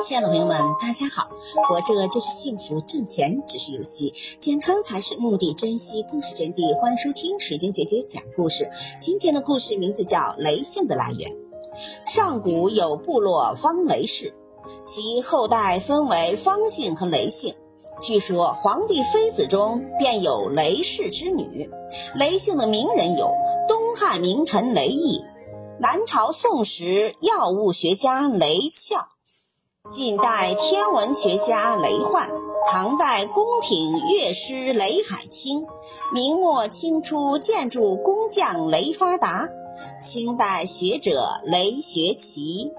亲爱的朋友们，大家好！活着就是幸福，挣钱只是游戏，健康才是目的，珍惜更是真谛。欢迎收听水晶姐姐讲故事。今天的故事名字叫《雷姓的来源》。上古有部落方雷氏，其后代分为方姓和雷姓。据说皇帝妃子中便有雷氏之女。雷姓的名人有东汉名臣雷毅，南朝宋时药物学家雷翘。近代天文学家雷焕，唐代宫廷乐师雷海清，明末清初建筑工匠雷发达，清代学者雷学奇。